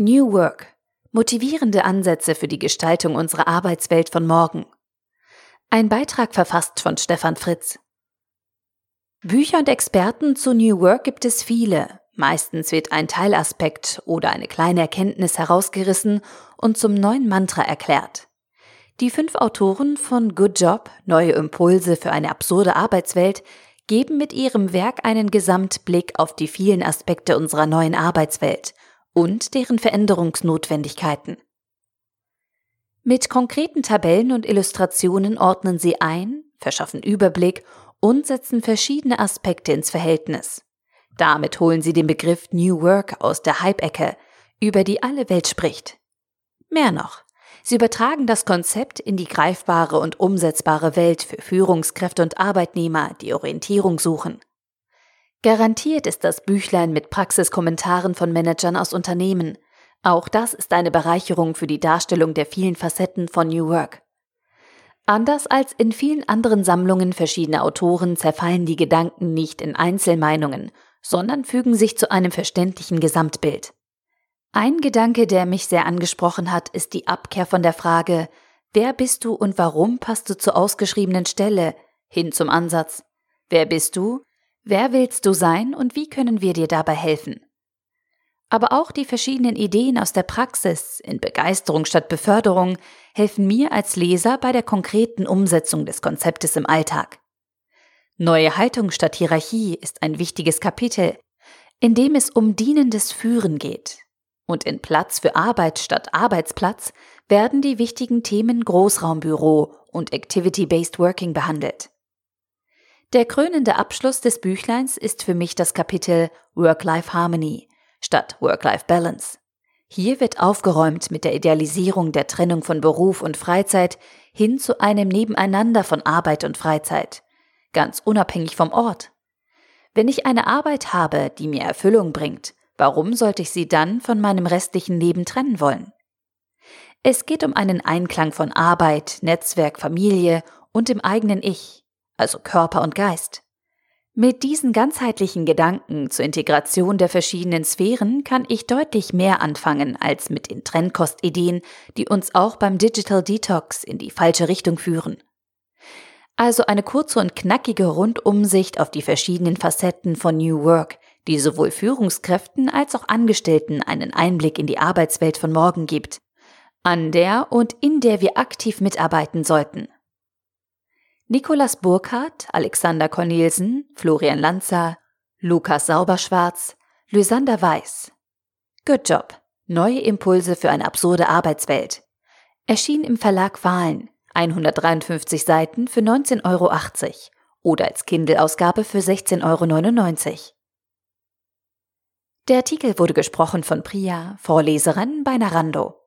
New Work. Motivierende Ansätze für die Gestaltung unserer Arbeitswelt von morgen. Ein Beitrag verfasst von Stefan Fritz. Bücher und Experten zu New Work gibt es viele. Meistens wird ein Teilaspekt oder eine kleine Erkenntnis herausgerissen und zum neuen Mantra erklärt. Die fünf Autoren von Good Job, neue Impulse für eine absurde Arbeitswelt, geben mit ihrem Werk einen Gesamtblick auf die vielen Aspekte unserer neuen Arbeitswelt und deren Veränderungsnotwendigkeiten. Mit konkreten Tabellen und Illustrationen ordnen sie ein, verschaffen Überblick und setzen verschiedene Aspekte ins Verhältnis. Damit holen sie den Begriff New Work aus der Hype-Ecke, über die alle Welt spricht. Mehr noch, sie übertragen das Konzept in die greifbare und umsetzbare Welt für Führungskräfte und Arbeitnehmer, die Orientierung suchen. Garantiert ist das Büchlein mit Praxiskommentaren von Managern aus Unternehmen. Auch das ist eine Bereicherung für die Darstellung der vielen Facetten von New Work. Anders als in vielen anderen Sammlungen verschiedener Autoren zerfallen die Gedanken nicht in Einzelmeinungen, sondern fügen sich zu einem verständlichen Gesamtbild. Ein Gedanke, der mich sehr angesprochen hat, ist die Abkehr von der Frage, wer bist du und warum passt du zur ausgeschriebenen Stelle, hin zum Ansatz, wer bist du, Wer willst du sein und wie können wir dir dabei helfen? Aber auch die verschiedenen Ideen aus der Praxis in Begeisterung statt Beförderung helfen mir als Leser bei der konkreten Umsetzung des Konzeptes im Alltag. Neue Haltung statt Hierarchie ist ein wichtiges Kapitel, in dem es um dienendes Führen geht. Und in Platz für Arbeit statt Arbeitsplatz werden die wichtigen Themen Großraumbüro und Activity-Based Working behandelt. Der krönende Abschluss des Büchleins ist für mich das Kapitel Work-Life Harmony statt Work-Life Balance. Hier wird aufgeräumt mit der Idealisierung der Trennung von Beruf und Freizeit hin zu einem Nebeneinander von Arbeit und Freizeit, ganz unabhängig vom Ort. Wenn ich eine Arbeit habe, die mir Erfüllung bringt, warum sollte ich sie dann von meinem restlichen Leben trennen wollen? Es geht um einen Einklang von Arbeit, Netzwerk, Familie und dem eigenen Ich also Körper und Geist. Mit diesen ganzheitlichen Gedanken zur Integration der verschiedenen Sphären kann ich deutlich mehr anfangen als mit den Trendkostideen, die uns auch beim Digital Detox in die falsche Richtung führen. Also eine kurze und knackige Rundumsicht auf die verschiedenen Facetten von New Work, die sowohl Führungskräften als auch Angestellten einen Einblick in die Arbeitswelt von morgen gibt, an der und in der wir aktiv mitarbeiten sollten. Nikolas Burkhardt, Alexander Cornelsen, Florian Lanzer, Lukas Sauberschwarz, Lysander Weiß. Good Job. Neue Impulse für eine absurde Arbeitswelt. Erschien im Verlag Wahlen. 153 Seiten für 19,80 Euro oder als Kindle-Ausgabe für 16,99 Euro. Der Artikel wurde gesprochen von Priya, Vorleserin bei Narando.